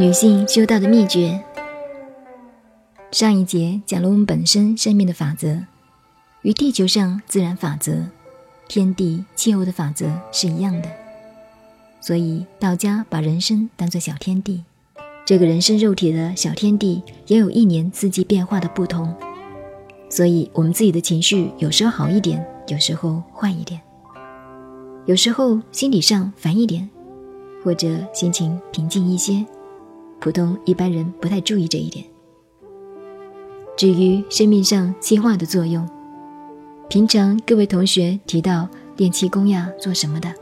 女性修道的秘诀。上一节讲了我们本身生命的法则，与地球上自然法则、天地气候的法则是一样的。所以道家把人生当作小天地，这个人生肉体的小天地也有一年四季变化的不同。所以我们自己的情绪有时候好一点，有时候坏一点，有时候心理上烦一点，或者心情平静一些。普通一般人不太注意这一点。至于生命上气化的作用，平常各位同学提到练气功呀，做什么的，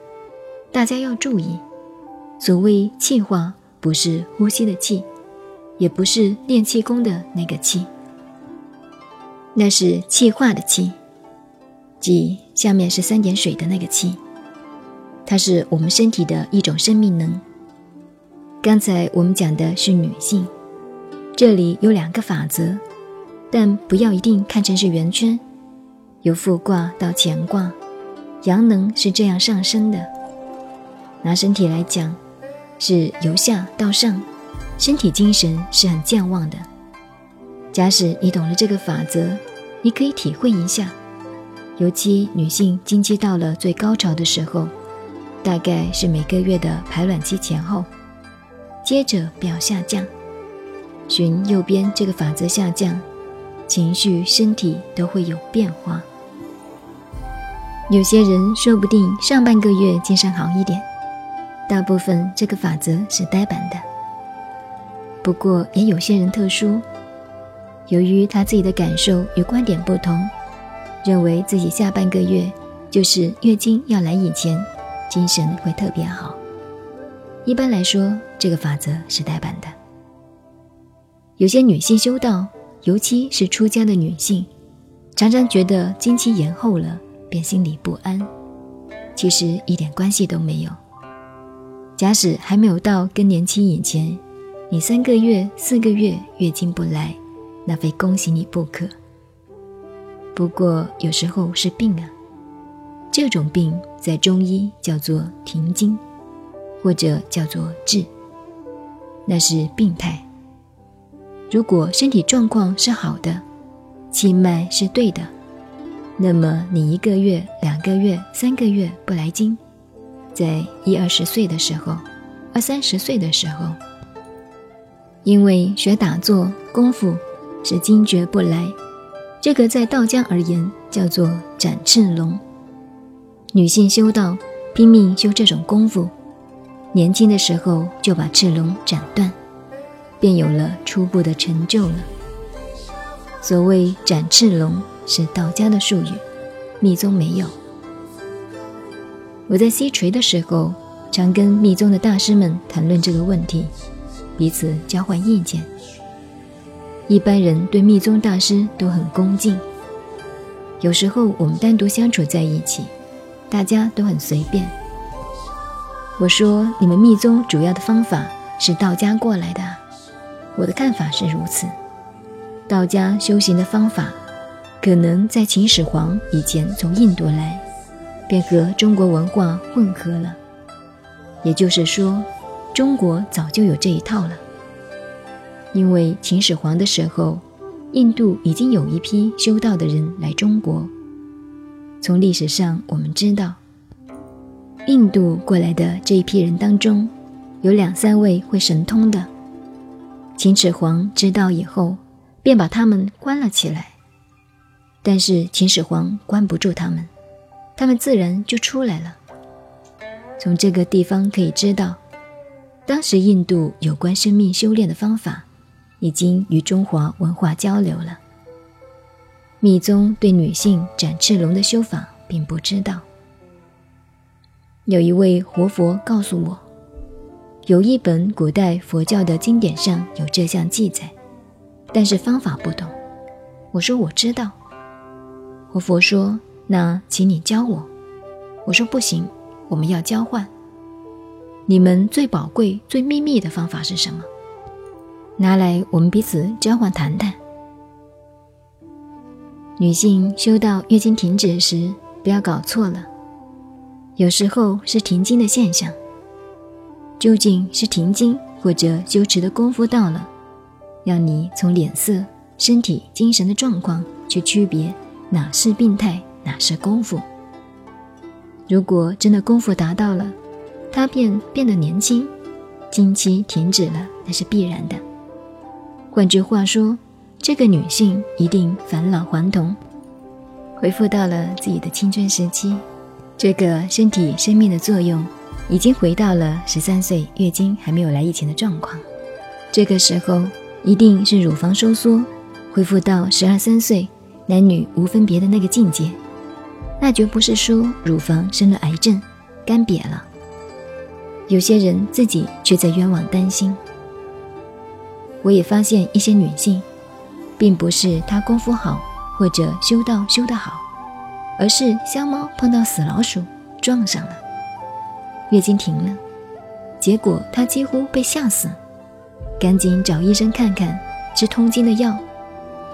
大家要注意。所谓气化，不是呼吸的气，也不是练气功的那个气，那是气化的气，即下面是三点水的那个气，它是我们身体的一种生命能。刚才我们讲的是女性，这里有两个法则，但不要一定看成是圆圈。由复卦到乾卦，阳能是这样上升的。拿身体来讲，是由下到上，身体精神是很健忘的。假使你懂了这个法则，你可以体会一下，尤其女性经期到了最高潮的时候，大概是每个月的排卵期前后。接着表下降，循右边这个法则下降，情绪、身体都会有变化。有些人说不定上半个月精神好一点，大部分这个法则是呆板的。不过也有些人特殊，由于他自己的感受与观点不同，认为自己下半个月就是月经要来以前，精神会特别好。一般来说，这个法则是呆板的。有些女性修道，尤其是出家的女性，常常觉得经期延后了，便心里不安。其实一点关系都没有。假使还没有到更年期以前，你三个月、四个月月经不来，那非恭喜你不可。不过有时候是病啊，这种病在中医叫做停经。或者叫做滞，那是病态。如果身体状况是好的，气脉是对的，那么你一个月、两个月、三个月不来经，在一二十岁的时候，二三十岁的时候，因为学打坐功夫是惊觉不来，这个在道家而言叫做斩赤龙。女性修道拼命修这种功夫。年轻的时候就把赤龙斩断，便有了初步的成就了。所谓斩赤龙是道家的术语，密宗没有。我在西陲的时候，常跟密宗的大师们谈论这个问题，彼此交换意见。一般人对密宗大师都很恭敬，有时候我们单独相处在一起，大家都很随便。我说：“你们密宗主要的方法是道家过来的，我的看法是如此。道家修行的方法，可能在秦始皇以前从印度来，便和中国文化混合了。也就是说，中国早就有这一套了。因为秦始皇的时候，印度已经有一批修道的人来中国。从历史上我们知道。”印度过来的这一批人当中，有两三位会神通的。秦始皇知道以后，便把他们关了起来。但是秦始皇关不住他们，他们自然就出来了。从这个地方可以知道，当时印度有关生命修炼的方法，已经与中华文化交流了。密宗对女性斩赤龙的修法，并不知道。有一位活佛告诉我，有一本古代佛教的经典上有这项记载，但是方法不同。我说我知道。活佛说：“那请你教我。”我说：“不行，我们要交换。你们最宝贵、最秘密的方法是什么？拿来，我们彼此交换谈谈。”女性修到月经停止时，不要搞错了。有时候是停经的现象，究竟是停经或者修持的功夫到了，让你从脸色、身体、精神的状况去区别哪是病态，哪是功夫。如果真的功夫达到了，她便变得年轻，经期停止了，那是必然的。换句话说，这个女性一定返老还童，恢复到了自己的青春时期。这个身体生命的作用，已经回到了十三岁月经还没有来以前的状况。这个时候，一定是乳房收缩，恢复到十二三岁男女无分别的那个境界。那绝不是说乳房生了癌症，干瘪了。有些人自己却在冤枉担心。我也发现一些女性，并不是她功夫好或者修道修得好，而是瞎猫碰到死老鼠撞上了，月经停了，结果她几乎被吓死，赶紧找医生看看，吃通经的药，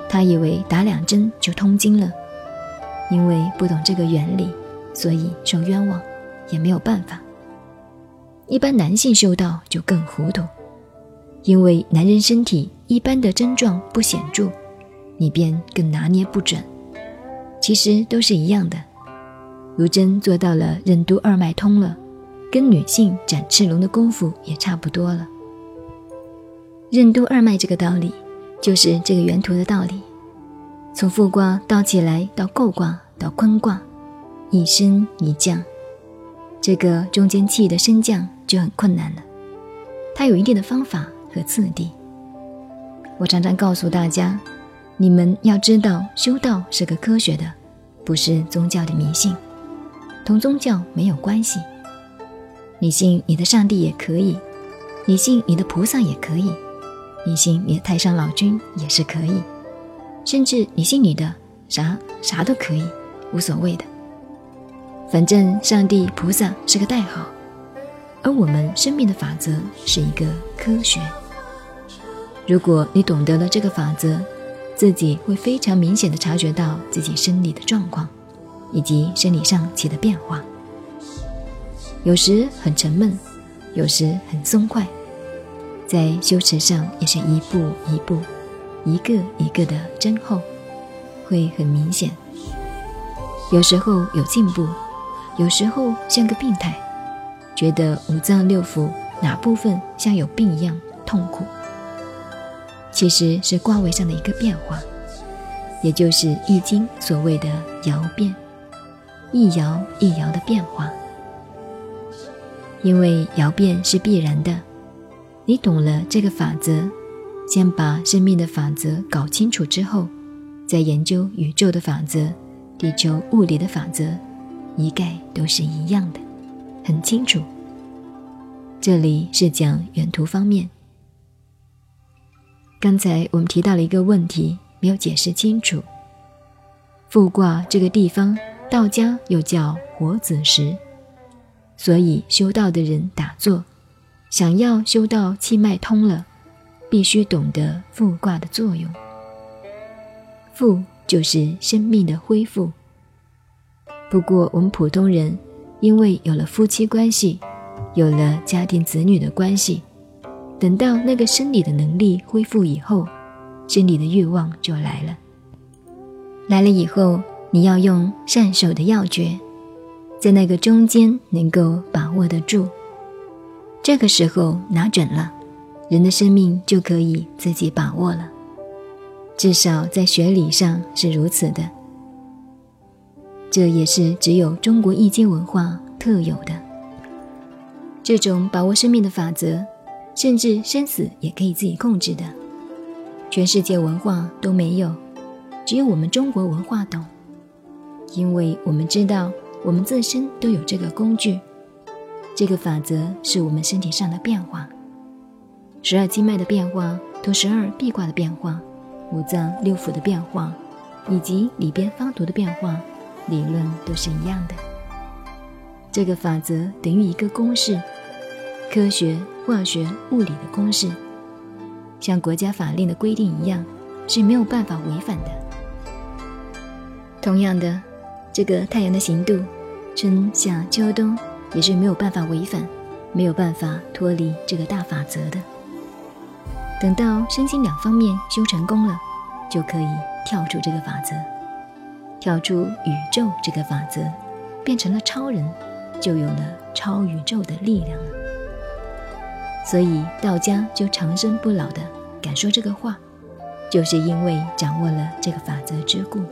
她以为打两针就通经了，因为不懂这个原理，所以受冤枉，也没有办法。一般男性修道就更糊涂。因为男人身体一般的症状不显著，你便更拿捏不准。其实都是一样的。如真做到了任督二脉通了，跟女性展翅龙的功夫也差不多了。任督二脉这个道理，就是这个原图的道理。从复卦倒起来到构卦到坤卦，一升一降，这个中间气的升降就很困难了。它有一定的方法。和次第，我常常告诉大家，你们要知道，修道是个科学的，不是宗教的迷信，同宗教没有关系。你信你的上帝也可以，你信你的菩萨也可以，你信你的太上老君也是可以，甚至你信你的啥啥都可以，无所谓的。反正上帝菩萨是个代号，而我们生命的法则是一个科学。如果你懂得了这个法则，自己会非常明显的察觉到自己生理的状况，以及生理上起的变化。有时很沉闷，有时很松快，在修持上也是一步一步，一个一个的增厚，会很明显。有时候有进步，有时候像个病态，觉得五脏六腑哪部分像有病一样痛苦。其实是卦位上的一个变化，也就是《易经》所谓的“爻变”，一爻一爻的变化。因为爻变是必然的，你懂了这个法则，先把生命的法则搞清楚之后，再研究宇宙的法则、地球物理的法则，一概都是一样的，很清楚。这里是讲原图方面。刚才我们提到了一个问题，没有解释清楚。复卦这个地方，道家又叫活子时，所以修道的人打坐，想要修到气脉通了，必须懂得复卦的作用。复就是生命的恢复。不过我们普通人，因为有了夫妻关系，有了家庭子女的关系。等到那个生理的能力恢复以后，生理的欲望就来了。来了以后，你要用善手的要诀，在那个中间能够把握得住。这个时候拿准了，人的生命就可以自己把握了。至少在学理上是如此的。这也是只有中国易经文化特有的这种把握生命的法则。甚至生死也可以自己控制的，全世界文化都没有，只有我们中国文化懂，因为我们知道我们自身都有这个工具，这个法则是我们身体上的变化，十二经脉的变化，同十二壁卦的变化，五脏六腑的变化，以及里边方图的变化，理论都是一样的。这个法则等于一个公式。科学、化学、物理的公式，像国家法令的规定一样，是没有办法违反的。同样的，这个太阳的行度，春夏秋冬也是没有办法违反，没有办法脱离这个大法则的。等到身心两方面修成功了，就可以跳出这个法则，跳出宇宙这个法则，变成了超人，就有了超宇宙的力量了。所以道家就长生不老的敢说这个话，就是因为掌握了这个法则之故。